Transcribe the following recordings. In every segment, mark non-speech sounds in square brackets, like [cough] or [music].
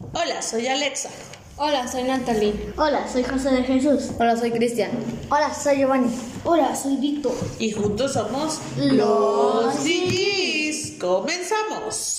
Hola, soy Alexa. Hola, soy Natalie. Hola, soy José de Jesús. Hola, soy Cristian. Hola, soy Giovanni. Hola, soy Víctor. Y juntos somos Los DJs. Comenzamos.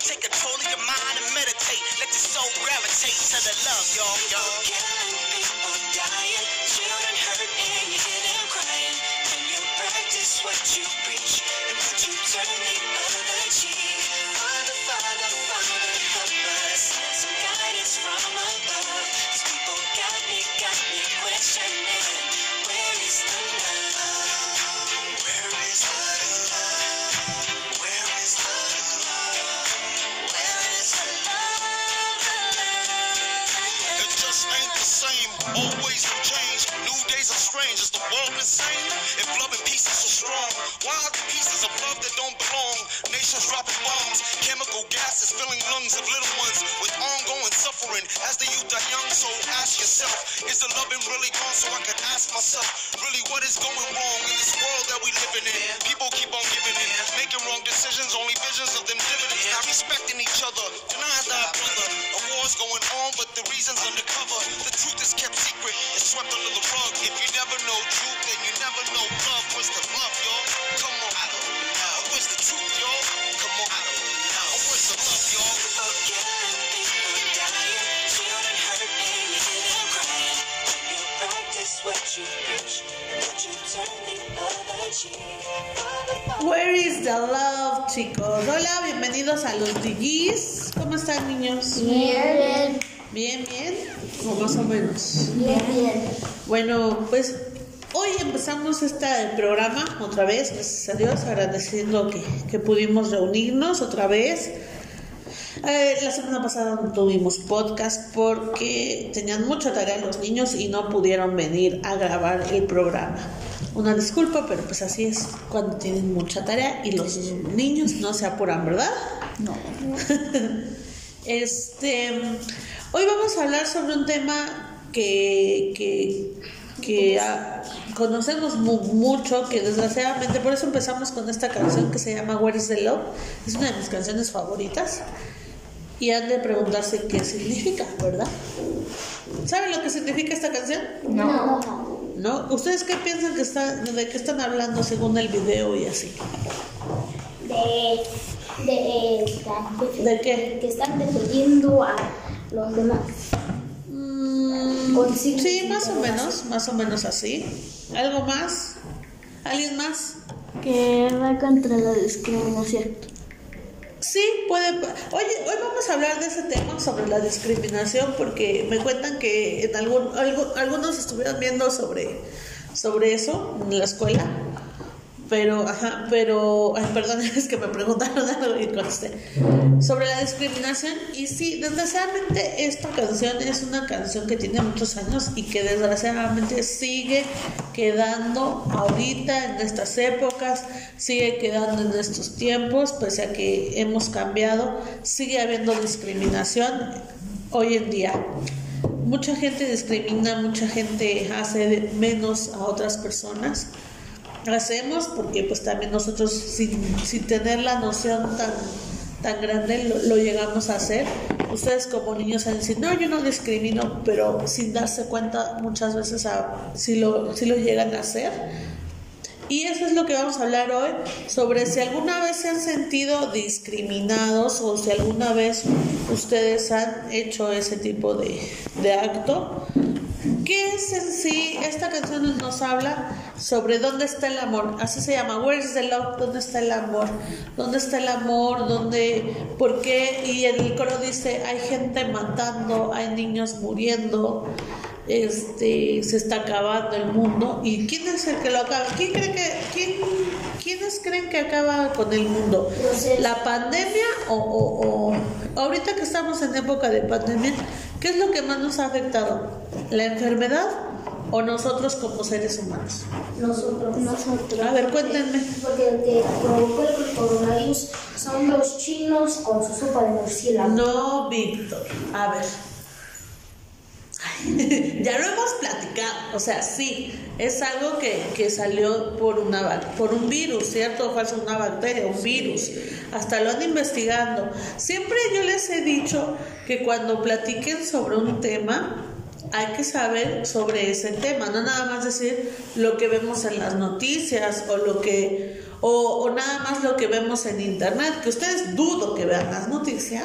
Take control of your mind and meditate. Let your soul gravitate to the love, y'all. y'all. Myself, really, what is going wrong in this world that we living in? People keep on giving in, making wrong decisions, only visions of them dividends, not respecting each other, denying thy brother. A war's going on, but the reason's undercover. The truth is kept secret, it's swept under the rug. If you never know truth, then you never know love. Where's the love, Where is the love, chicos? Hola, bienvenidos a los DJs. ¿Cómo están, niños? Bien, Bien, bien. O más o menos. bien, bien. Bueno, pues hoy empezamos este programa otra vez, gracias a Dios, agradeciendo que, que pudimos reunirnos otra vez. Eh, la semana pasada no tuvimos podcast porque tenían mucha tarea los niños y no pudieron venir a grabar el programa. Una disculpa, pero pues así es cuando tienen mucha tarea y los niños no se apuran, ¿verdad? No. [laughs] Este, hoy vamos a hablar sobre un tema que, que, que, ah, conocemos mu- mucho, que desgraciadamente, por eso empezamos con esta canción que se llama Where is the Love. Es una de mis canciones favoritas. Y han de preguntarse qué significa, ¿verdad? ¿Saben lo que significa esta canción? No. ¿No? ¿Ustedes qué piensan que está, de qué están hablando según el video y así? De, de, ¿De qué? que están defendiendo a los demás. Mm, sí, de más o menos, más o menos así. ¿Algo más? ¿Alguien más? Que va contra la discriminación. Sí, puede. Oye, hoy vamos a hablar de ese tema sobre la discriminación porque me cuentan que en algún, algo- algunos estuvieron viendo sobre, sobre eso en la escuela. Pero, ajá, pero, ay, perdón, [laughs] es que me preguntaron algo y contesté. Sobre la discriminación, y sí, desgraciadamente esta canción es una canción que tiene muchos años y que desgraciadamente sigue quedando ahorita en estas épocas, sigue quedando en estos tiempos, pese a que hemos cambiado, sigue habiendo discriminación hoy en día. Mucha gente discrimina, mucha gente hace menos a otras personas hacemos porque pues también nosotros sin, sin tener la noción tan tan grande lo, lo llegamos a hacer. Ustedes como niños van a decir no yo no discrimino pero sin darse cuenta muchas veces a, si lo si lo llegan a hacer. Y eso es lo que vamos a hablar hoy sobre si alguna vez se han sentido discriminados o si alguna vez ustedes han hecho ese tipo de, de acto ¿Qué es en sí? Esta canción nos habla sobre dónde está el amor. Así se llama. Where's the love? ¿Dónde está el amor? ¿Dónde está el amor? ¿Dónde? ¿Por qué? Y el coro dice, hay gente matando, hay niños muriendo, este, se está acabando el mundo. ¿Y quién es el que lo acaba? ¿Quién cree que, quién, quiénes creen que acaba con el mundo? ¿La pandemia o, o- o- ahorita que estamos en época de pandemia, qué es lo que más nos ha afectado? ¿La enfermedad o nosotros como seres humanos? Nosotros. Nosotros. A ver, cuéntenme. Porque el que provocó el coronavirus son los chinos con su sopa de murciélago. No, Víctor. A ver. [laughs] Ya lo hemos platicado. O sea, sí, es algo que, que salió por, una, por un virus, ¿cierto? O falso, una bacteria, un virus. Hasta lo han investigando. Siempre yo les he dicho que cuando platiquen sobre un tema, hay que saber sobre ese tema, no nada más decir lo que vemos en las noticias o lo que o, o nada más lo que vemos en internet, que ustedes dudo que vean las noticias.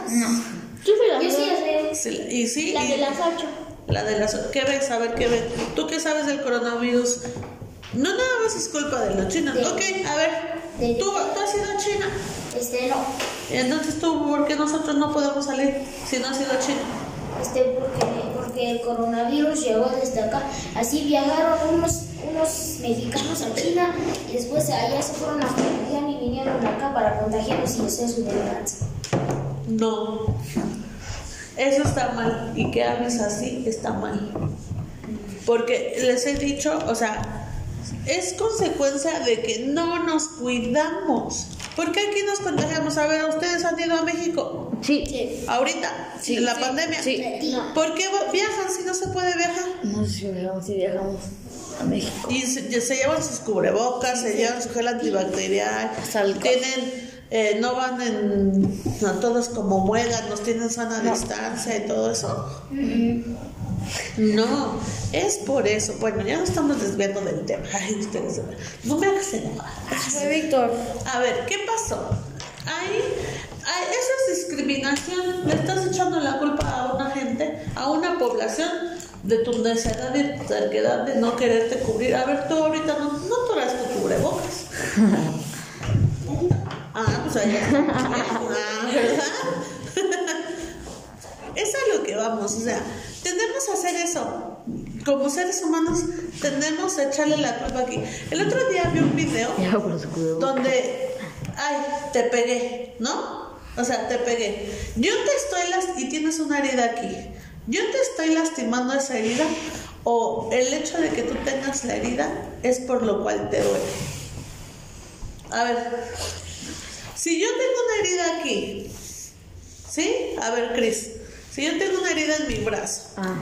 Yo sí sé. Sí, y sí, La y- de las ocho. La de las ¿Qué ves? A ver, ¿qué ves? ¿Tú qué sabes del coronavirus? No nada más es culpa de los chinos. De- ok, a ver, ¿tú, tú has ido a China. Este no. Entonces tú, ¿por qué nosotros no podemos salir si no has ido a China? Este porque, porque el coronavirus llegó desde acá. Así viajaron unos, unos mexicanos a China y después allá se fueron a contagiar y vinieron acá para contagiarnos y hacer su venganza. No. Eso está mal. Y que hables así está mal. Porque les he dicho, o sea, es consecuencia de que no nos cuidamos. ¿Por qué aquí nos contagiamos? A ver, ¿ustedes han ido a México? Sí. Ahorita, Sí, en la sí, pandemia. sí. ¿Por qué viajan si no se puede viajar? No sé si viajamos, si viajamos a México. Y se, se llevan sus cubrebocas, se llevan su gel antibacterial, tienen, eh, no van en, no, todos como muéganos, tienen sana distancia y todo eso. No, es por eso. Bueno, ya nos estamos desviando del tema. [laughs] Ay, ustedes, no me hagas enojar. Víctor. A ver, ¿qué pasó? Ahí, ahí, eso es discriminación. Le estás echando la culpa a una gente, a una población de tu necedad y tu terquedad de no quererte cubrir. A ver, tú ahorita no, no tu cubrebocas. [laughs] Ah, pues allá. Ah, ¿verdad? [laughs] Es a lo que vamos, o sea, tendemos a hacer eso. Como seres humanos, tendemos a echarle la culpa aquí. El otro día vi un video donde, ay, te pegué, ¿no? O sea, te pegué. Yo te estoy las y tienes una herida aquí. Yo te estoy lastimando esa herida o el hecho de que tú tengas la herida es por lo cual te duele. A ver, si yo tengo una herida aquí, ¿sí? A ver, Cris, si yo tengo una herida en mi brazo, Ah.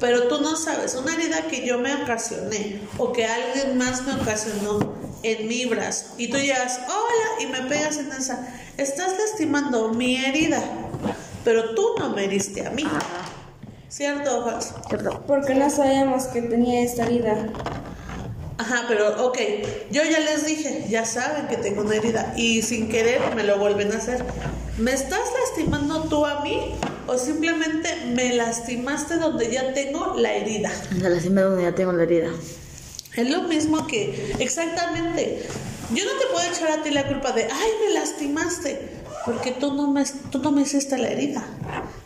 Pero tú no sabes, una herida que yo me ocasioné o que alguien más me ocasionó en mi brazo y tú llegas, hola, y me pegas en esa, estás lastimando mi herida, pero tú no me heriste a mí. ¿Cierto o falso? cierto. Porque no sabíamos que tenía esta herida. Ajá, pero ok, yo ya les dije, ya saben que tengo una herida y sin querer me lo vuelven a hacer. ¿Me estás lastimando tú a mí o simplemente me lastimaste donde ya tengo la herida? Me lastimé donde ya tengo la herida. Es lo mismo que, exactamente. Yo no te puedo echar a ti la culpa de, ay, me lastimaste, porque tú no me, tú no me hiciste la herida.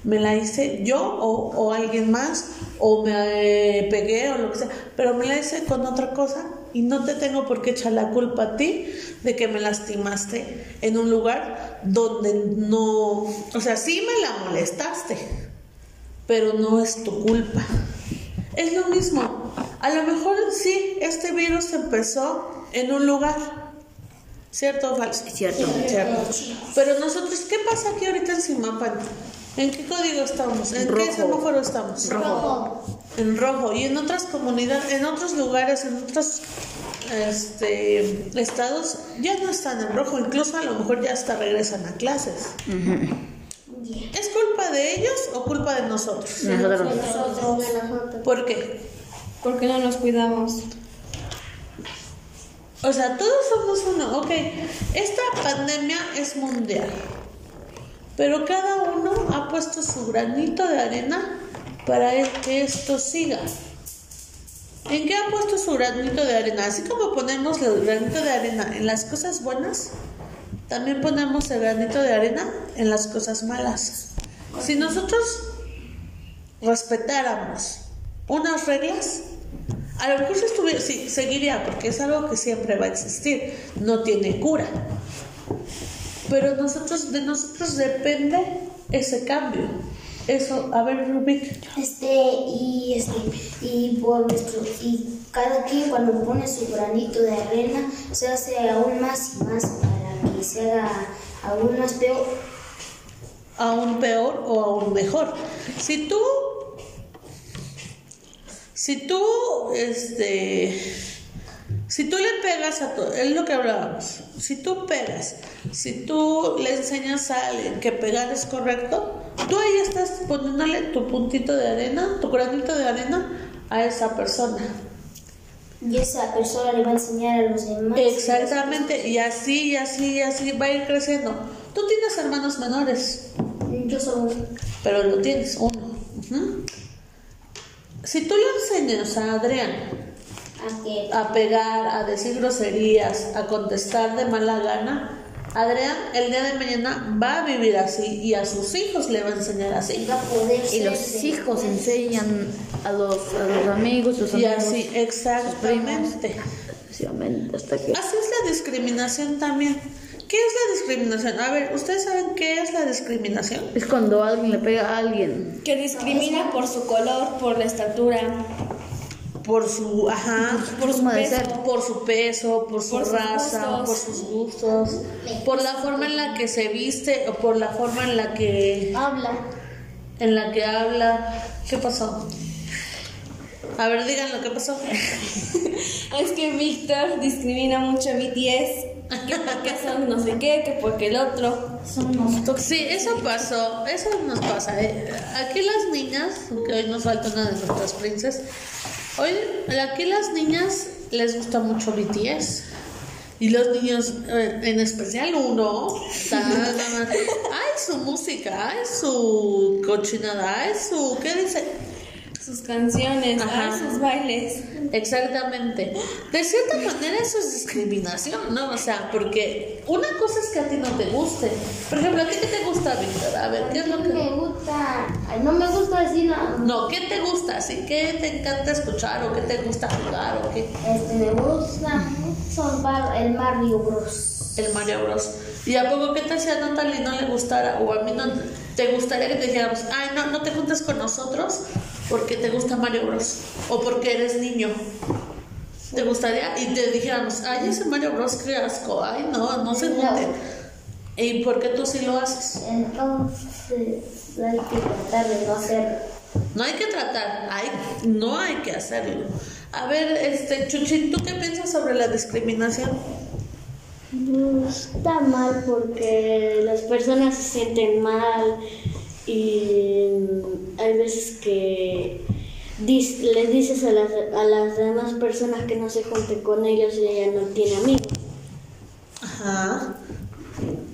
Me la hice yo o, o alguien más, o me eh, pegué o lo que sea, pero me la hice con otra cosa y no te tengo por qué echar la culpa a ti de que me lastimaste en un lugar donde no, o sea, sí me la molestaste, pero no es tu culpa. Es lo mismo. A lo mejor sí, este virus empezó en un lugar. ¿Cierto o falso? Cierto. Cierto. Pero nosotros, ¿qué pasa aquí ahorita en Simapan? ¿En qué código estamos? ¿En qué semáforo estamos? Rojo. En rojo. Y en otras comunidades, en otros lugares, en otros este, estados, ya no están en rojo. Incluso a lo mejor ya hasta regresan a clases. ¿Es culpa de ellos o culpa de nosotros? Nosotros. Nosotros. Nosotros. ¿Por qué? Porque no nos cuidamos. O sea, todos somos uno. Ok, esta pandemia es mundial. Pero cada uno ha puesto su granito de arena para que esto siga. ¿En qué ha puesto su granito de arena? Así como ponemos el granito de arena en las cosas buenas, también ponemos el granito de arena en las cosas malas. Si nosotros respetáramos unas reglas, a lo mejor se sí, seguiría, porque es algo que siempre va a existir, no tiene cura. Pero nosotros, de nosotros depende ese cambio. Eso, a ver, Rubik. Este, y este, y por nuestro, y cada quien cuando pone su granito de arena se hace aún más y más para que se haga aún más peor. aún peor o aún mejor. Si tú, si tú, este, si tú le pegas a todo, es lo que hablábamos, si tú pegas, si tú le enseñas a alguien que pegar es correcto, tú ahí estás poniéndole tu puntito de arena, tu granito de arena a esa persona. Y esa persona le va a enseñar a los demás. Exactamente, y así, y así, y así va a ir creciendo. Tú tienes hermanos menores, Yo soy pero lo tienes uno. Si tú le enseñas a Adrián a pegar, a decir groserías, a contestar de mala gana, Adrián el día de mañana va a vivir así y a sus hijos le va a enseñar así. va a poder Y los de- hijos enseñan a los, a los amigos, los Y amigos. así, exactamente. Sucesivamente, hasta que. Así es la discriminación también. ¿Qué es la discriminación? A ver, ¿ustedes saben qué es la discriminación? Es cuando alguien le pega a alguien. Que discrimina por su color, por la estatura, Por su, ajá, por su forma de peso. ser. por su peso, por su Por sus raza, gustos. por sus gustos, por la forma en la que se viste o por la forma en la que habla. en la que habla. ¿Qué pasó? A ver, digan lo que pasó. [laughs] Es que Víctor discrimina mucho a BTS. Que porque son no sé qué, que porque el otro. Son unos Sí, eso pasó, eso nos pasa. ¿eh? Aquí las niñas, que hoy nos falta una de nuestras princesas, hoy aquí las niñas les gusta mucho BTS. Y los niños, en especial uno, está nada más, ay, su música, ay, su cochinada, ay, su, ¿qué dice? Sus canciones, Ajá. sus bailes. Exactamente. De cierta manera eso es discriminación, ¿no? O sea, porque una cosa es que a ti no te guste. Por ejemplo, ¿a ti qué te gusta, Víctor? A ver, ¿qué es lo que...? me gusta. Ay, no me gusta decir nada. No, ¿qué te gusta? ¿Sí? ¿Qué te encanta escuchar o qué te gusta jugar o qué? Este, me gusta mucho el Mario Bros. El Mario Bros. ¿Y a poco qué tal si a Natalie no le gustara o a mí no te gustaría que te dijéramos, ay, no, no te juntes con nosotros porque te gusta Mario Bros. o porque eres niño? ¿Te gustaría? Y te dijéramos, ay, ese Mario Bros, qué asco, ay, no, no se No. junten. ¿Y por qué tú sí lo haces? Entonces hay que tratar de no hacerlo. No hay que tratar, hay, no hay que hacerlo. A ver, este, Chuchín, ¿tú qué piensas sobre la discriminación? Está mal porque las personas se sienten mal y hay veces que dis- les dices a las, a las demás personas que no se junten con ellos y ella no tiene amigos. Ajá.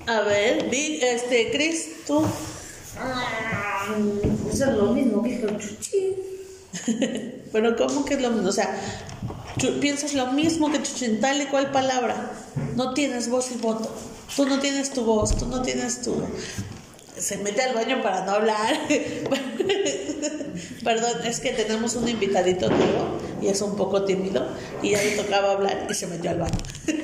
A ver, vi, este, Cris, tú. Eso es lo mismo que el chuchi. [laughs] Pero ¿cómo que es lo mismo? O sea, piensas lo mismo que Chuchín, tal y cual palabra. No tienes voz y voto. Tú no tienes tu voz, tú no tienes tu... Se mete al baño para no hablar. [laughs] Perdón, es que tenemos un invitadito nuevo y es un poco tímido y ya le tocaba hablar y se metió al baño. [laughs]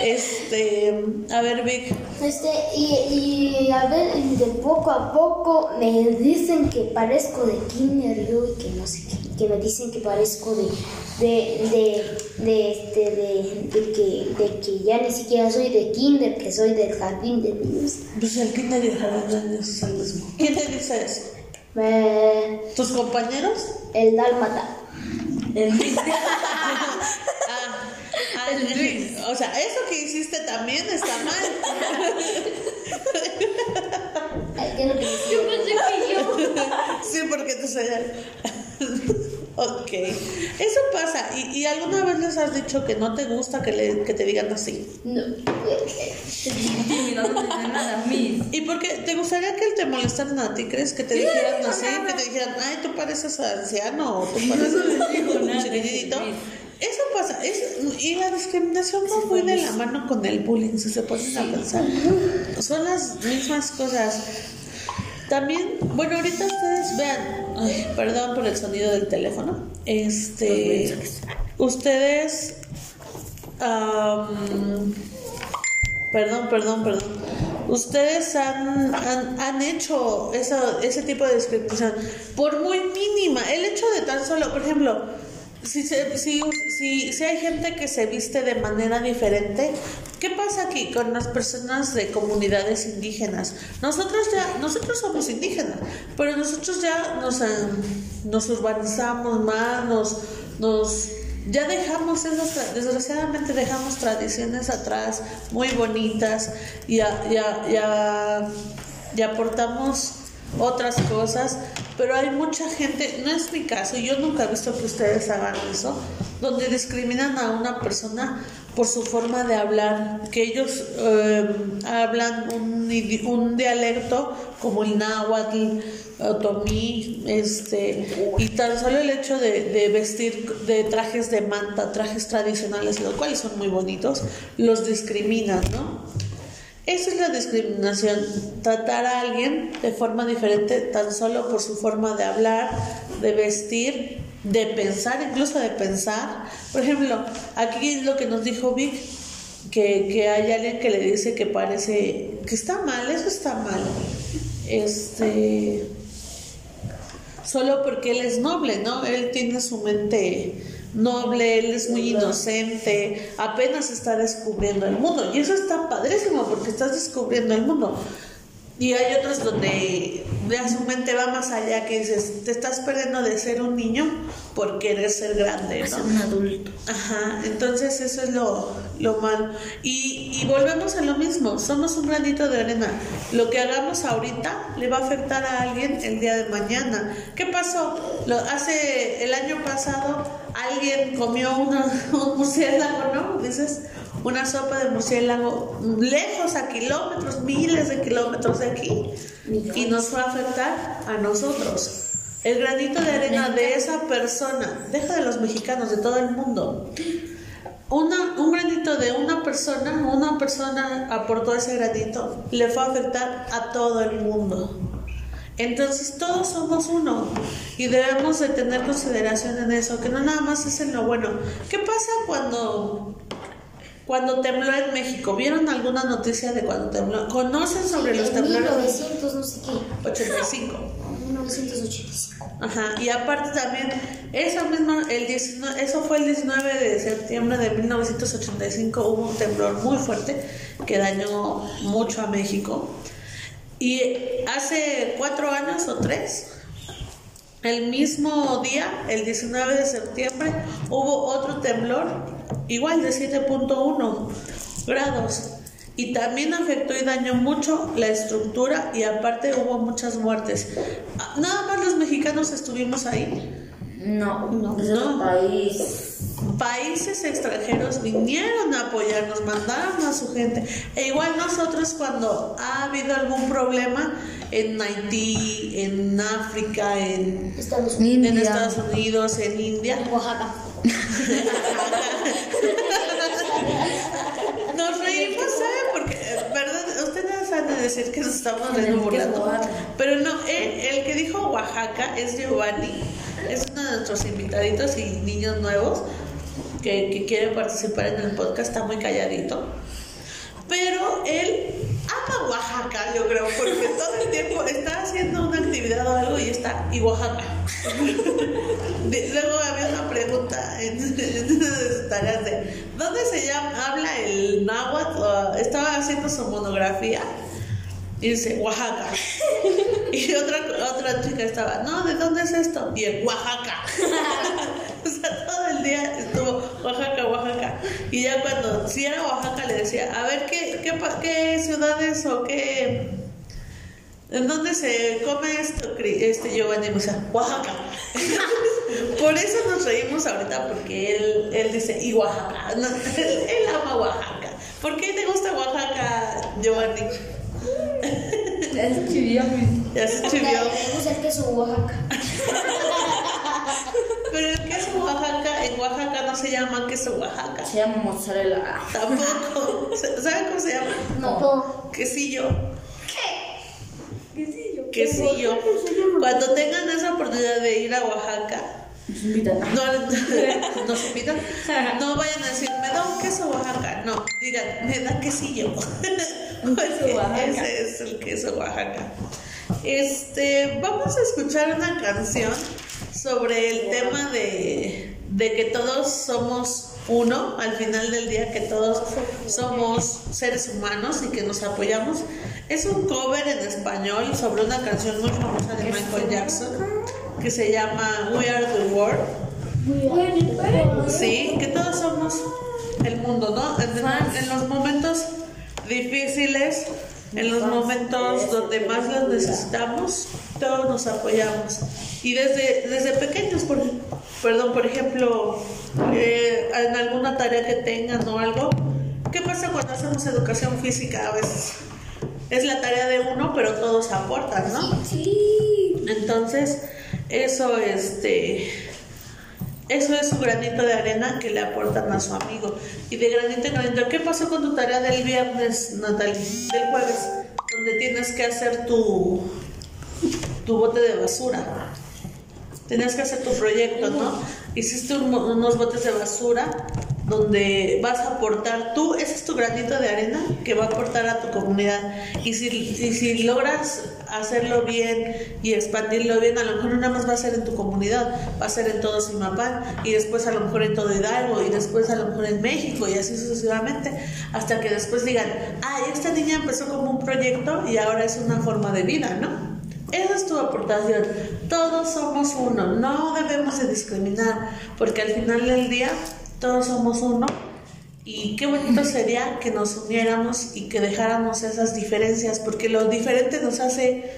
Este, a ver, Vic, Este, y, y a ver, y de poco a poco me dicen que parezco de Kinder yo y que no sé qué, que me dicen que parezco de, de, de, de, este, de, de que, de que ya ni siquiera soy de Kinder, que soy del jardín de niños. pues el kinder y el jardín de niños es el mismo. ¿Quién te dice eso? Me- ¿Tus compañeros? el dálmata. El [laughs] ah, ah, el- o sea, eso que hiciste también está mal. Ay, ¿qué es lo que decía? Sí, porque tú sabes. Ok, eso pasa. ¿Y, y alguna vez les has dicho que no te gusta que, le- que te digan así? No. No. ¿Y por qué te gustaría que te molestaran a ti? ¿Crees que te dijeran así? Que te dijeran, ay, tú pareces anciano o tú pareces un chiquitito. Eso pasa. Es, y la discriminación va muy de la mano con el bullying, si se ponen a pensar. Son las mismas cosas. También, bueno, ahorita ustedes vean, ay, perdón por el sonido del teléfono. Este, ustedes, am, perdón, perdón, perdón. Ustedes han, han, han hecho eso, ese tipo de discriminación por muy mínima. El hecho de tan solo, por ejemplo, si, se, si, si, si hay gente que se viste de manera diferente, ¿qué pasa aquí con las personas de comunidades indígenas? Nosotros ya, nosotros somos indígenas, pero nosotros ya nos, eh, nos urbanizamos más, nos, nos ya dejamos esas, desgraciadamente dejamos tradiciones atrás muy bonitas y, ya, ya, ya, y aportamos otras cosas, pero hay mucha gente, no es mi caso, yo nunca he visto que ustedes hagan eso, donde discriminan a una persona por su forma de hablar, que ellos eh, hablan un, un dialecto como el náhuatl, otomí, este, y tan solo el hecho de, de vestir de trajes de manta, trajes tradicionales, los cuales son muy bonitos, los discriminan, ¿no? Eso es la discriminación, tratar a alguien de forma diferente tan solo por su forma de hablar, de vestir, de pensar, incluso de pensar. Por ejemplo, aquí es lo que nos dijo Vic, que, que hay alguien que le dice que parece que está mal, eso está mal. Este solo porque él es noble, ¿no? Él tiene su mente noble, él es muy inocente, apenas está descubriendo el mundo. Y eso está padrísimo porque estás descubriendo el mundo. Y hay otros donde ya su mente va más allá, que dices, te estás perdiendo de ser un niño por querer ser grande, Ser ¿no? un adulto. Ajá, entonces eso es lo, lo malo. Y, y volvemos a lo mismo, somos un granito de arena. Lo que hagamos ahorita le va a afectar a alguien el día de mañana. ¿Qué pasó? Lo, hace el año pasado alguien comió una, [laughs] un murciélago, ¿no? Dices, una sopa de murciélago lejos, a kilómetros, miles de kilómetros de aquí. Y nos fue a afectar a nosotros. El granito de arena de esa persona, deja de los mexicanos, de todo el mundo. Una, un granito de una persona, una persona aportó ese granito, le fue a afectar a todo el mundo. Entonces todos somos uno y debemos de tener consideración en eso, que no nada más es en lo bueno. ¿Qué pasa cuando cuando tembló en México? ¿Vieron alguna noticia de cuando tembló? ¿Conocen sobre los temblores? 1900 no sé qué. 85. 1985. Ajá, y aparte también, eso mismo, el 19, eso fue el 19 de septiembre de 1985, hubo un temblor muy fuerte que dañó mucho a México. Y hace cuatro años o tres, el mismo día, el 19 de septiembre, hubo otro temblor, igual de 7.1 grados. Y también afectó y dañó mucho la estructura y aparte hubo muchas muertes. Nada más los mexicanos estuvimos ahí. No, No. es otro país. Países extranjeros vinieron a apoyarnos, mandaron a su gente. E igual nosotros cuando ha habido algún problema en Haití, en África, en, Estados Unidos. en India. Estados Unidos, en India, Oaxaca. [laughs] Nos reímos, ¿sabe? Porque, eh, ¿verdad? Ustedes han de decir que nos estamos riendo. Pero no, él- el que dijo Oaxaca es Giovanni. Es uno de nuestros invitaditos y niños nuevos que, que quiere participar en el podcast. Está muy calladito. Pero él ama Oaxaca, yo creo, porque [laughs] todo el tiempo está haciendo una actividad o algo y está, y Oaxaca. [laughs] Luego había una pregunta en, en una de sus tareas de ¿dónde se llama, habla el náhuatl? Estaba haciendo su monografía y dice Oaxaca. [laughs] Y otra, otra chica estaba, no, ¿de dónde es esto? Y en Oaxaca. [laughs] o sea, todo el día estuvo Oaxaca, Oaxaca. Y ya cuando, si era Oaxaca, le decía, a ver, ¿qué, qué, qué ciudades o qué ¿En dónde se come esto, este Giovanni? O sea, Oaxaca. [laughs] Por eso nos reímos ahorita, porque él, él dice, y Oaxaca. No, él ama Oaxaca. ¿Por qué te gusta Oaxaca, Giovanni? Ya se Porque escribió. me gusta el queso Oaxaca. [laughs] Pero el queso Oaxaca, en Oaxaca no se llama queso Oaxaca. Se llama mozzarella. Tampoco. [laughs] ¿Saben cómo se llama? No. Quesillo. Quesillo. Quesillo. Cuando tengan esa oportunidad de ir a Oaxaca, Nos invitan. [laughs] no, nos invitan, no vayan a decir, me da un queso Oaxaca. No, digan, me da quesillo. [laughs] Ese es el queso Oaxaca. Este, vamos a escuchar una canción sobre el tema de, de que todos somos uno, al final del día que todos somos seres humanos y que nos apoyamos. Es un cover en español sobre una canción muy famosa de Michael Jackson que se llama We Are the World. Sí, que todos somos el mundo, ¿no? En, en los momentos difíciles, en los momentos donde más los necesitamos, todos nos apoyamos. Y desde, desde pequeños, por, perdón, por ejemplo, eh, en alguna tarea que tengan o algo, ¿qué pasa cuando hacemos educación física a veces? Es la tarea de uno, pero todos aportan, ¿no? Sí. Entonces, eso, este, eso es un granito de arena que le aportan a su amigo. Y de granito en granito, ¿qué pasó con tu tarea del viernes, Natalie? Del jueves, donde tienes que hacer tu, tu bote de basura. Tenías que hacer tu proyecto, ¿no? Hiciste un- unos botes de basura donde vas a aportar tú, ese es tu granito de arena que va a aportar a tu comunidad. Y si, y si logras hacerlo bien y expandirlo bien, a lo mejor no nada más va a ser en tu comunidad, va a ser en todo Simapán y después a lo mejor en todo Hidalgo y después a lo mejor en México y así sucesivamente, hasta que después digan, ay, esta niña empezó como un proyecto y ahora es una forma de vida, ¿no? Esa es tu aportación. Todos somos uno. No debemos de discriminar, porque al final del día todos somos uno. Y qué bonito sería que nos uniéramos y que dejáramos esas diferencias, porque lo diferente nos hace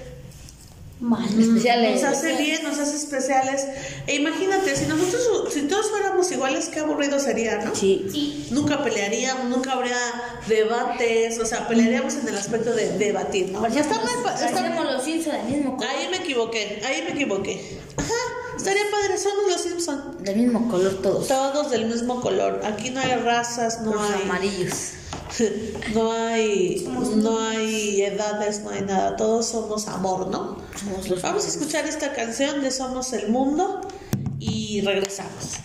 Más especiales. nos hace bien, nos hace especiales. E imagínate, si nosotros, si todos fuéramos iguales, qué aburrido sería, ¿no? Sí. Nunca pelearíamos, nunca habría debates, o sea, pelearíamos en el aspecto de debatir, ¿no? Ya está mal, está los del mismo color. Ahí me equivoqué, ahí me equivoqué. Ajá, estaría padre, somos los Simpson. Del mismo color todos. Todos del mismo color. Aquí no hay razas, no Los hay, amarillos. [laughs] no hay, no hay edades, no hay nada. Todos somos amor, ¿no? Somos los Vamos a escuchar esta canción de Somos el Mundo y regresamos.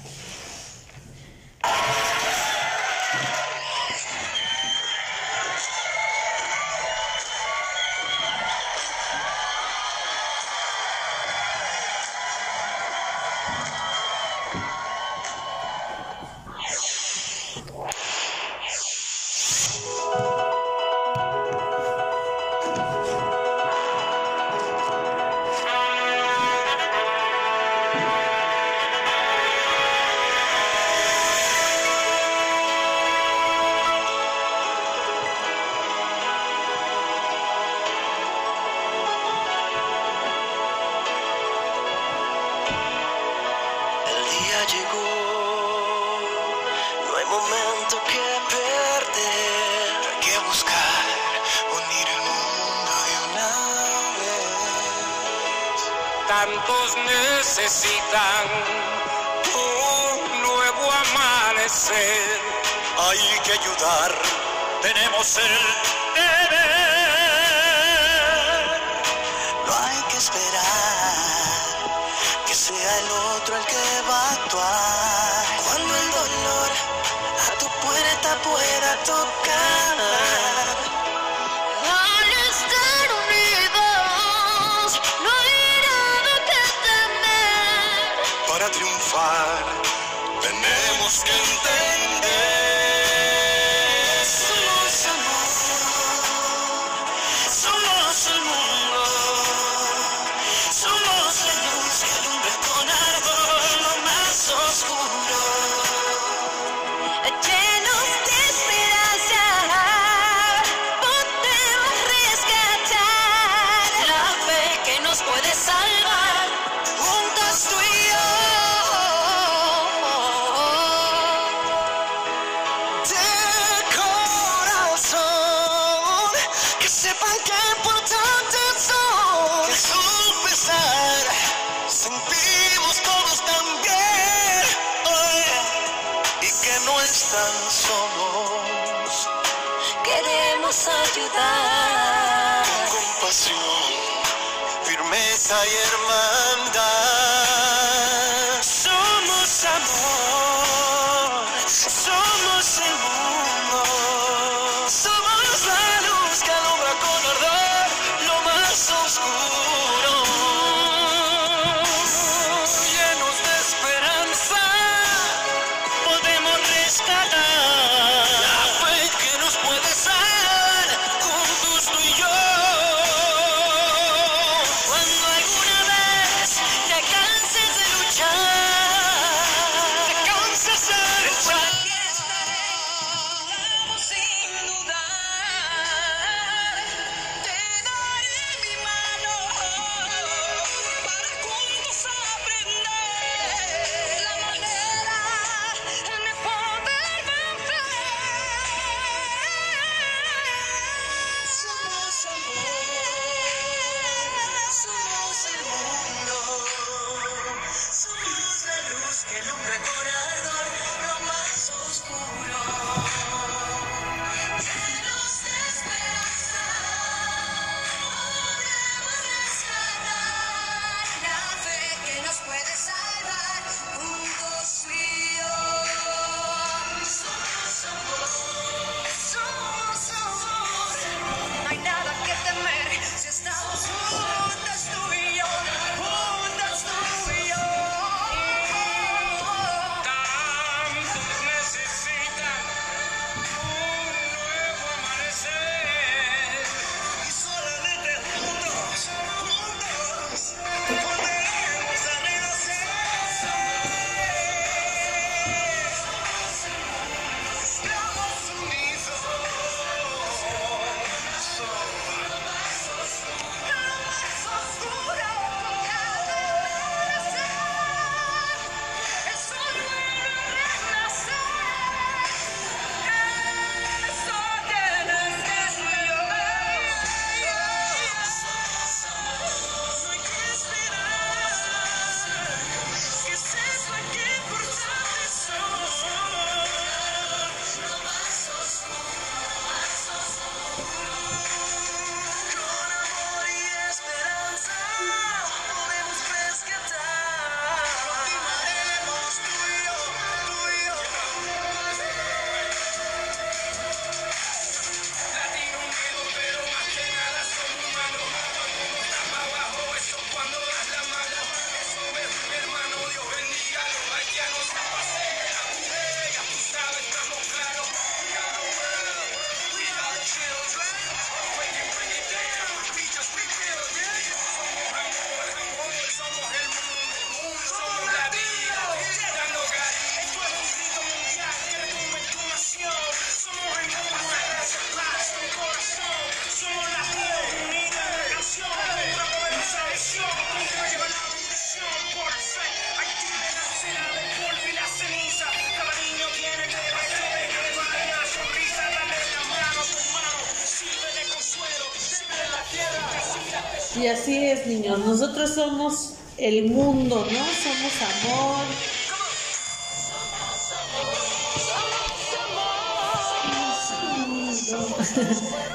Y así es, niños. Nosotros somos el mundo, ¿no? Somos amor.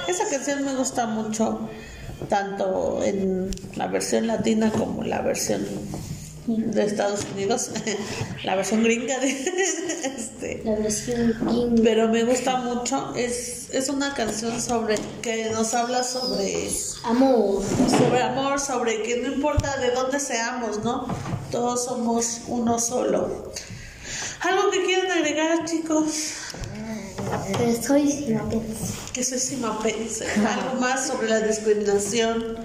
Esa canción me gusta mucho, tanto en la versión latina como la versión de Estados Unidos, [laughs] la versión gringa de [laughs] este. La versión gringa. Pero me gusta mucho, es, es una canción sobre que nos habla sobre Amor. sobre amor, sobre que no importa de dónde seamos, ¿no? Todos somos uno solo. ¿Algo que quieran agregar, chicos? Pero soy sinapense. Que soy simapense. ¿Algo más sobre la discriminación?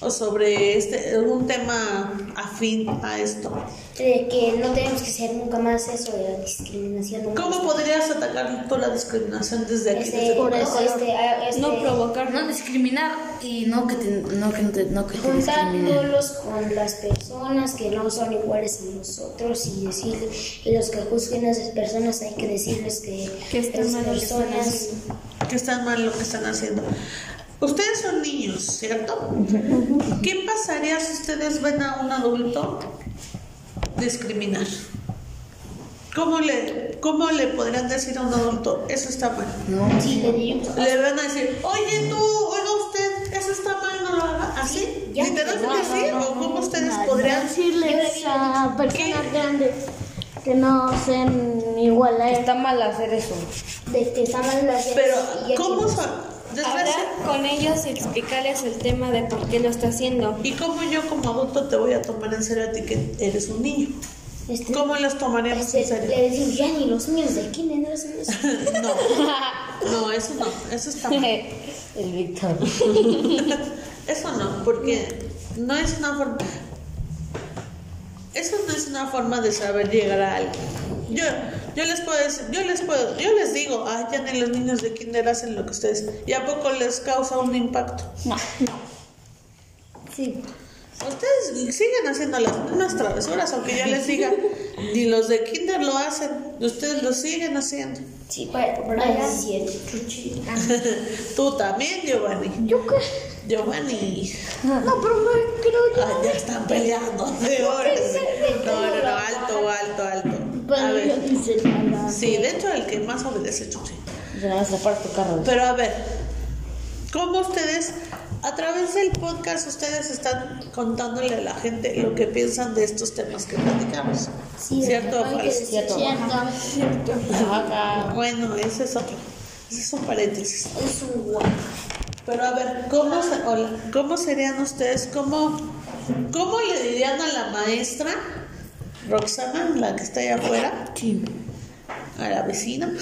O sobre este, un tema afín a esto. De que no tenemos que hacer nunca más eso de la discriminación. nunca ¿Cómo más. podrías atacar tú la discriminación desde aquí? Este, desde no, Color? este, este, No provocar. No discriminar y no que te, no que no te, no que te juntándolos con las personas que no son iguales a nosotros y decirles y los que juzguen a esas personas hay que decirles que, Que están esas mal personas que están mal lo que están haciendo. Ustedes son niños, ¿cierto? ¿Qué pasaría si ustedes ven a un adulto discriminar? ¿cómo le, ¿cómo le podrían decir a un adulto, eso está mal? Sí, le digo. Le van a decir, oye tú, oiga usted, eso está mal, no lo haga. ¿Así? Ya. ¿Literalmente No, así? no, no, ¿O cómo ustedes no, podrían decirles a personas grandes que no sean igual a él. Está mal hacer eso. De que está mal la Pero, ¿cómo son? Hablar con ellos y explicarles el tema de por qué lo está haciendo. ¿Y cómo yo como adulto te voy a tomar en serio a ti que eres un niño? Este, ¿Cómo los tomaríamos este, en serio? le decimos, ya ni los niños de kinder no hacen eso. [laughs] No, no, eso no, eso está mal. [laughs] El Víctor. [laughs] Eso no, porque no es una forma. Eso no es una forma de saber llegar a algo. Yo, yo les puedo decir, yo les puedo, yo les digo, ay, ya ni los niños de kinder hacen lo que ustedes, y a poco les causa un impacto. No, no. Sí. Ustedes siguen haciendo las mismas travesuras, aunque yo les diga, ni los de kinder lo hacen, ustedes lo siguen haciendo. Sí, pero, sí es chuchi. [laughs] Tú también, Giovanni. ¿Yo qué? Giovanni. No, pero me creo yo. Ay, ya están peleando. señores. No, no, no, alto, alto, alto. Pero ver. nada. Sí, de hecho, el que más obedece es Chuchi. Tu carro. Pero a ver, ¿cómo ustedes, a través del podcast, ustedes están contándole a la gente lo que piensan de estos temas que platicamos? Sí, ¿Cierto Cierto. cierto. Bueno, ese es otro. Ese es un paréntesis. Es un guay. Pero a ver, ¿cómo, se- hola, ¿cómo serían ustedes? ¿Cómo, ¿Cómo le dirían a la maestra Roxana, la que está allá afuera? A la vecina.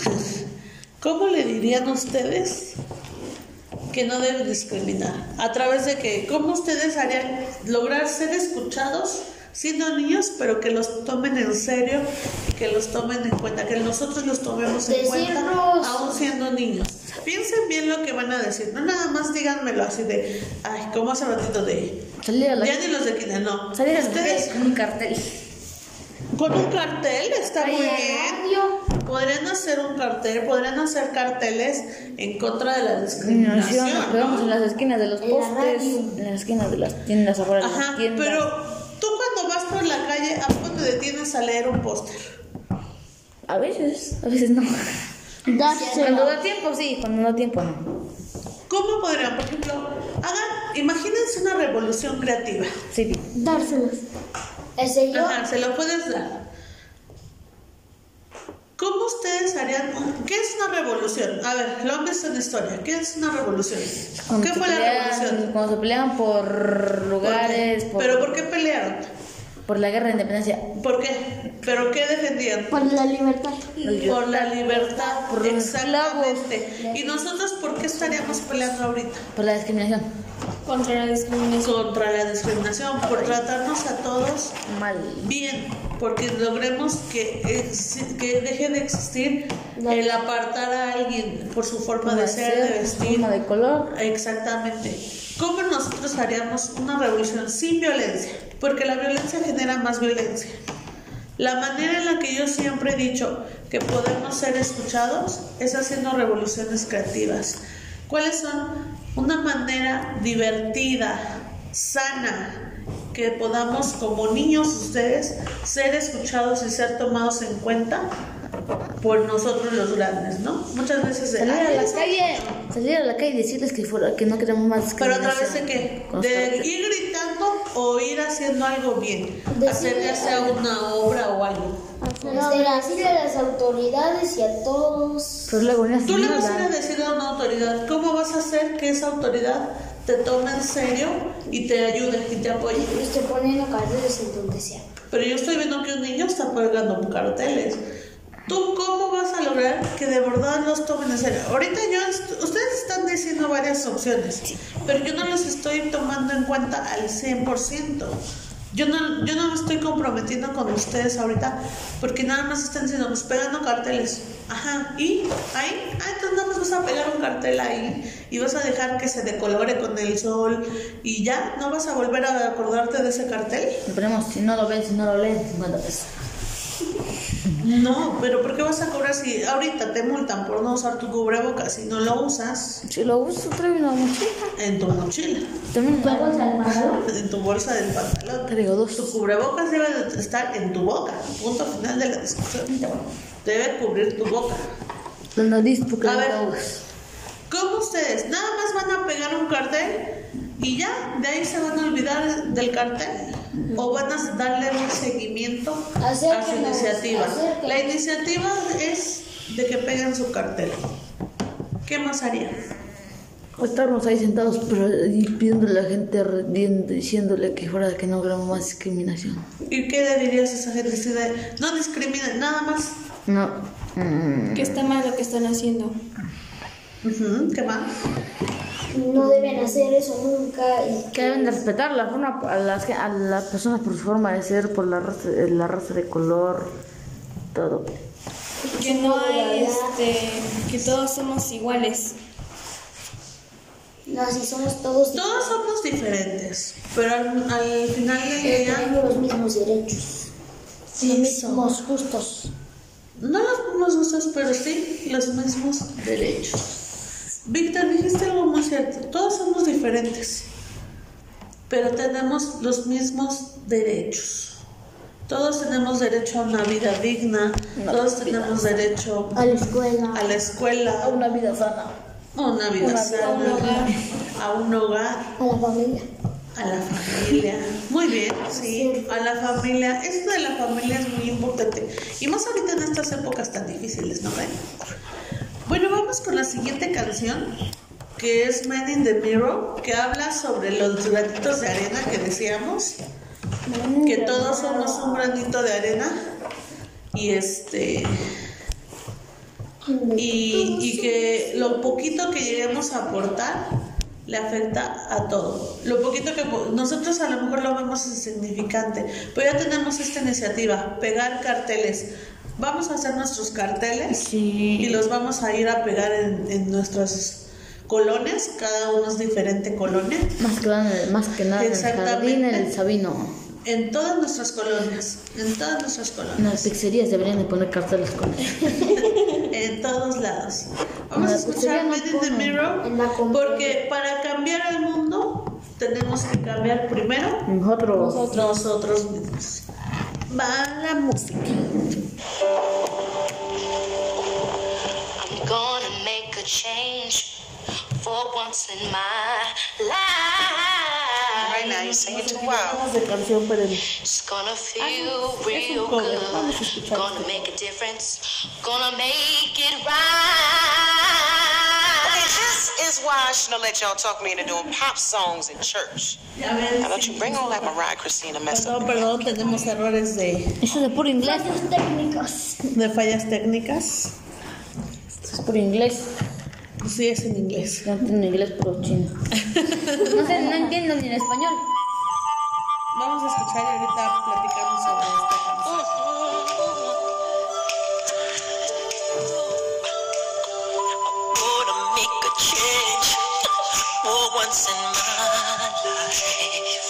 ¿Cómo le dirían ustedes que no deben discriminar? ¿A través de qué? ¿Cómo ustedes harían lograr ser escuchados siendo niños, pero que los tomen en serio y que los tomen en cuenta, que nosotros los tomemos en cuenta aún siendo niños? Piensen bien lo que van a decir, no nada más díganmelo así de, ay, como hace ratito de, ya ni los de kinder, no. Salir Ustedes un cartel. Con un cartel está muy bien. radio. Podrían hacer un cartel, podrían hacer carteles en contra de la discriminación. Pegamos en ¿no? las esquinas de los postes, en las esquinas de las tiendas afuera de Ajá, las tiendas. pero tú cuando vas por la calle, ¿a poco te detienes a leer un póster? A veces, a veces no. [laughs] Cuando Dárselo. da tiempo, sí, cuando no da tiempo, no. ¿Cómo podrían, por ejemplo, hagan, imagínense una revolución creativa? Sí, Dárselos. Ese yo. Ajá, se lo puedes dar. ¿Cómo ustedes harían? ¿Qué es una revolución? A ver, lo han visto en historia. ¿Qué es una revolución? Cuando ¿Qué fue la revolución? Cuando se pelean por lugares, por, ¿Pero por qué pelearon? por la guerra de independencia. ¿Por qué? ¿Pero qué defendían? Por la libertad. Por la libertad, Por los exactamente. ¿Y nosotros por qué estaríamos peleando ahorita? Por la discriminación. Contra la discriminación. Contra la discriminación, por tratarnos a todos Mal. bien, porque logremos que, que deje de existir el apartar a alguien por su forma de ser, de vestir. forma de color. Exactamente. ¿Cómo nosotros haríamos una revolución sin violencia? Porque la violencia genera más violencia. La manera en la que yo siempre he dicho que podemos ser escuchados es haciendo revoluciones creativas. ¿Cuáles son? Una manera divertida, sana, que podamos como niños ustedes ser escuchados y ser tomados en cuenta por nosotros los grandes, ¿no? Muchas veces Salir a "Ay, la calle, salir a la calle y decirles que, fuera, que no queremos más pero a discriminación. través de qué? Con De ir gritando o ir haciendo algo bien. Hacer ya sea una obra o algo. Este, decirle a las autoridades y a todos. Pero luego una Tú le vas a ir a decir a una autoridad, ¿cómo vas a hacer que esa autoridad te tome en serio y te ayude y te apoye? Yo estoy poniendo carteles en donde sea. Pero yo estoy viendo que un niño está pegando carteles. ¿Tú cómo vas a lograr que de verdad los tomen en serio? Ahorita yo, est- ustedes están diciendo varias opciones, pero yo no los estoy tomando en cuenta al 100%. Yo no, yo no me estoy comprometiendo con ustedes ahorita porque nada más están diciendo, pues pegando carteles. Ajá, y ahí, ah, entonces nada más vas a pegar un cartel ahí y vas a dejar que se decolore con el sol y ya, no vas a volver a acordarte de ese cartel. Ponemos, si no lo ven, si no lo leen, 50 pesos. No, pero ¿por qué vas a cobrar si ahorita te multan por no usar tu cubrebocas si no lo usas Si lo uso, traigo una mochila. en tu mochila, También ¿La bolsa del pantalón? [laughs] en tu bolsa del pantalón? traigo dos. Tu cubrebocas debe de estar en tu boca, punto final de la discusión. Debe cubrir tu boca. La nariz porque A ver. ¿Cómo ustedes? ¿Nada más van a pegar un cartel y ya? ¿De ahí se van a olvidar del cartel? ¿O van a darle un seguimiento a su iniciativa? acérquenos. La iniciativa es de que peguen su cartel. ¿Qué más harían? O estarnos ahí sentados pero, y pidiéndole a la gente, diciéndole que fuera que no hagamos más discriminación. ¿Y qué le dirías a esa gente? Si de, no discriminen, nada más. No. Mm, Que está mal lo que están haciendo. ¿Qué más? No deben hacer eso nunca y que deben de respetar la forma a las, a las personas por su forma de ser, por la raza, la raza de color, todo. Que no hay, este, que todos somos iguales. no, si somos todos Todos somos diferentes, pero al, al final del día tenemos los mismos derechos, los Eso. mismos justos. No los mismos usos, pero sí los mismos derechos. Víctor, dijiste algo muy cierto. Todos somos diferentes, pero tenemos los mismos derechos. Todos tenemos derecho a una vida digna, todos tenemos derecho A la escuela. a la escuela, Una vida sana. a una vida sana, a un hogar, A la familia. a la familia. Muy bien, sí, a la familia. Esto de la familia es muy importante. Y más ahorita en estas épocas tan difíciles, ¿no ven? Bueno, vamos con la siguiente canción, que es Man in the Mirror, que habla sobre los granitos de arena que decíamos, que todos somos un granito de arena. Y este. Y, y que lo poquito que lleguemos a aportar le afecta a todo. Lo poquito que nosotros a lo mejor lo vemos insignificante, pero ya tenemos esta iniciativa, pegar carteles. Vamos a hacer nuestros carteles Sí. y los vamos a ir a pegar en, en nuestras colonias, cada uno es diferente colonia, Más que nada, más que nada en el jardín, Exactamente. el Sabino. en todas nuestras colonias, en todas nuestras En colonias. las pizzerías deberían de poner carteles con [laughs] en todos lados. Vamos a escuchar no Made in the. Mirror porque para cambiar el mundo tenemos que cambiar primero Nosotros. nosotros mismos. Va la música. I'm gonna make a change for once in my life. Right now, you sing it too wild. Canción, pero It's gonna feel real good. Vamos a escuchar Gonna make a difference. Gonna make it right. This is why I shouldn't have let y'all talk me into doing pop songs in church. Now, don't you bring all that Mariah Christina mess up. Perdón, perdón, tenemos errores de, Eso es de puro inglés. Fallos técnicos. de fallas técnicas. Eso es puro inglés. Sí, es en inglés. Yo entiendo inglés puro chino. [laughs] No sé, no entiendo ni en español. Vamos a escuchar y ahorita platicamos sobre esta for once in my life.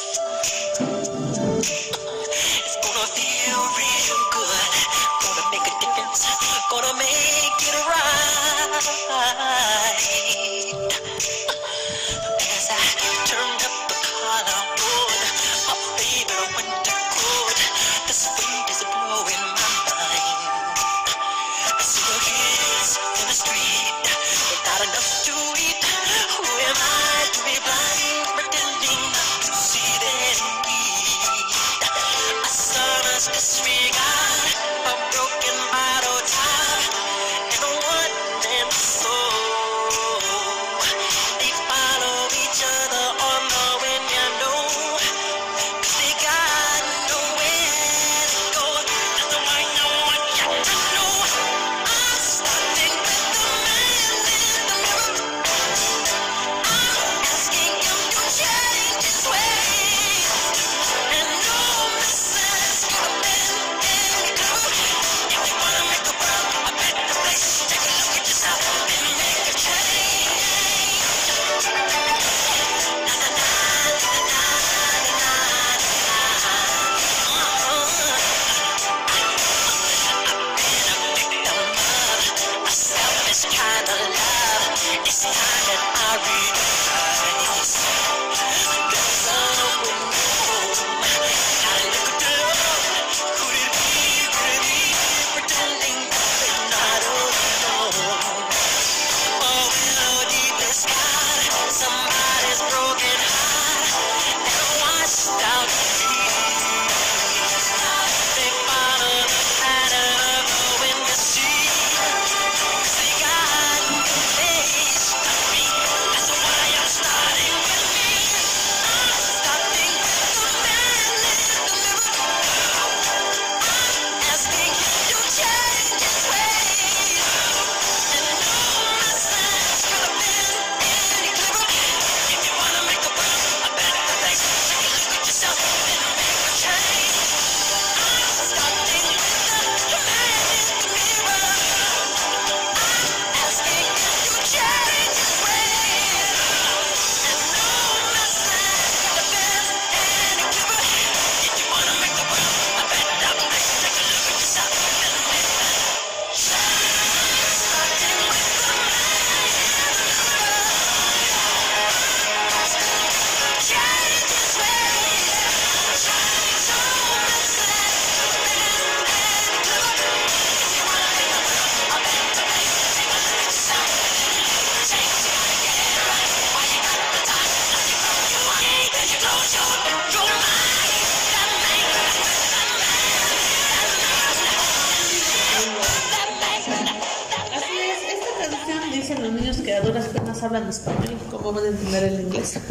Que a duras penas hablan español, ¿cómo van a entender el inglés? [laughs]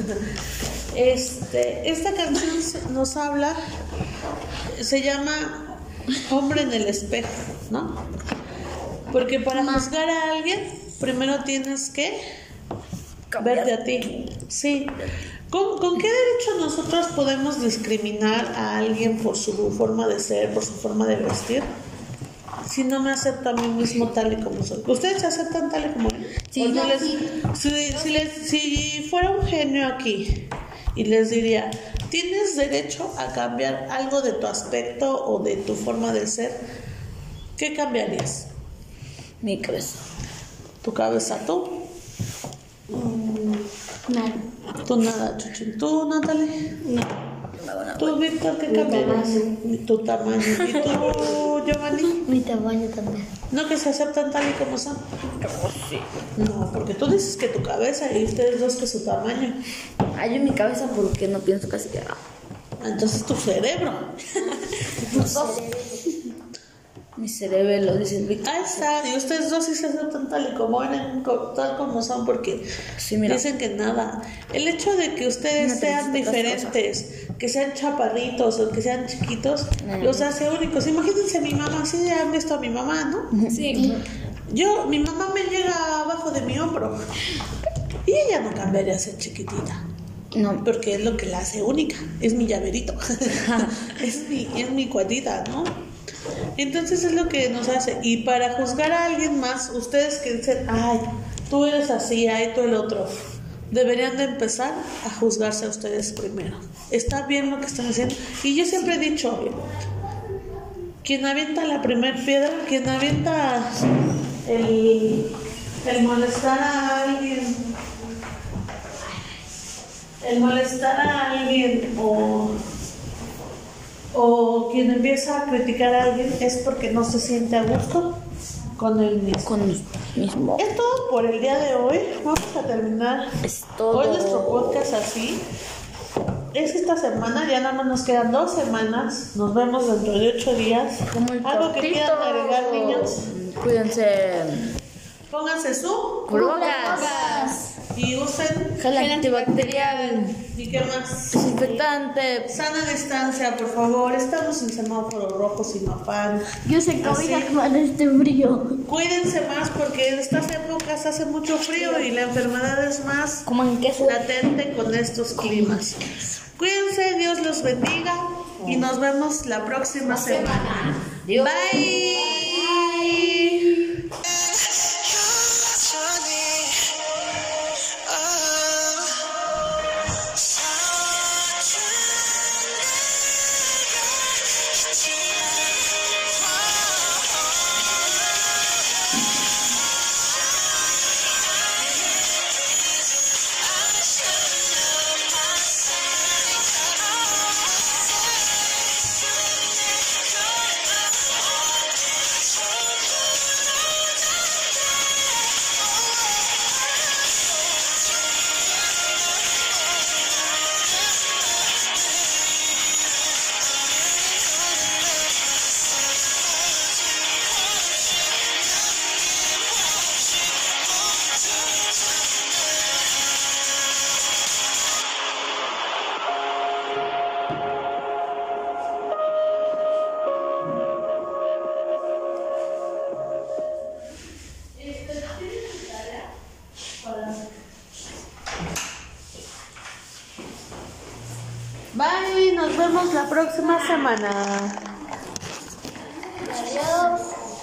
Este, esta canción nos habla, se llama Hombre en el espejo, ¿no? Porque para juzgar a alguien, primero tienes que verte a ti. Sí. ¿Con, con qué derecho nosotros podemos discriminar a alguien por su forma de ser, por su forma de vestir? Si no me acepto a mí mismo tal y como soy. ¿Ustedes se aceptan tal y como soy? Sí, ¿O no yo les- si, si les- si fuera un genio aquí y les diría, tienes derecho a cambiar algo de tu aspecto o de tu forma de ser, ¿qué cambiarías? Mi cabeza. ¿Tu cabeza tú? Nada. Tú nada, Chuchín. ¿Tú, Natalie? No. ¿Tú, Víctor, qué cambiarías? Tu tamaño. ¿Y tú, [laughs] Giovanni? Mi tamaño también. ¿No que se aceptan tal y como son? No, porque tú dices que tu cabeza y ustedes dos que su tamaño. Ah, yo mi cabeza porque no pienso casi que. Entonces tu cerebro. [laughs] Mi cerebro, dice el Víctor. Ahí está. Y ustedes dos sí se aceptan tal y como eran, tal como son, porque Sí, mira. dicen que nada. El hecho de que ustedes No sean diferentes, que sean chaparritos o que sean chiquitos, los hace únicos. Imagínense mi mamá, sí han visto a mi mamá, ¿no? Sí. Yo, mi mamá me llega abajo de mi hombro. Y ella no cambiaría a ser chiquitita. No, Porque es lo que la hace única. Es mi llaverito. [laughs] [laughs] es, mi, es mi cuadrita, ¿no? Entonces es lo que nos hace. Y para juzgar a alguien más, ustedes que dicen, ay, tú eres así, ay, tú el otro, deberían de empezar a juzgarse a ustedes primero. Está bien lo que están haciendo. Y yo siempre he dicho, quien avienta la primer piedra, quien avienta el, el molestar a alguien, el molestar a alguien o, o quien empieza a criticar a alguien es porque no se siente a gusto con él mismo. con el mismo. Es todo por el día de hoy. Vamos a terminar Es todo. hoy nuestro podcast así. Es esta semana, ya nada más nos quedan dos semanas. Nos vemos dentro de ocho días. Algo que quieran agregar, niños. Cuídense. Pónganse su Cubrebocas. Y usen. Gel antibacterial. ¿Y qué más? Desinfectante. Sana distancia, por favor. Estamos en semáforo rojo sin afán. Yo sé cobijas con este frío. Cuídense más porque en estas épocas hace mucho frío y la enfermedad es más Coman queso. latente con estos climas. Cuídense, Dios los bendiga y nos vemos la próxima semana. Bye. Bye, nos